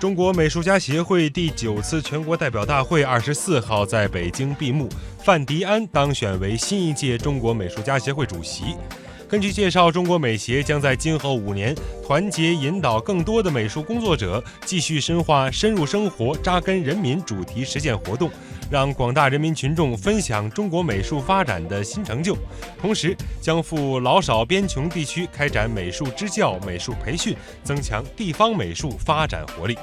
中国美术家协会第九次全国代表大会二十四号在北京闭幕范迪安当选为新一届中国美术家协会主席。根据介绍中国美协将在今后五年团结引导更多的美术工作者继续深化深入生活扎根人民主题实践活动让广大人民群众分享中国美术发展的新成就。同时将赴老少边穷地区开展美术支教美术培训增强地方美术发展活力。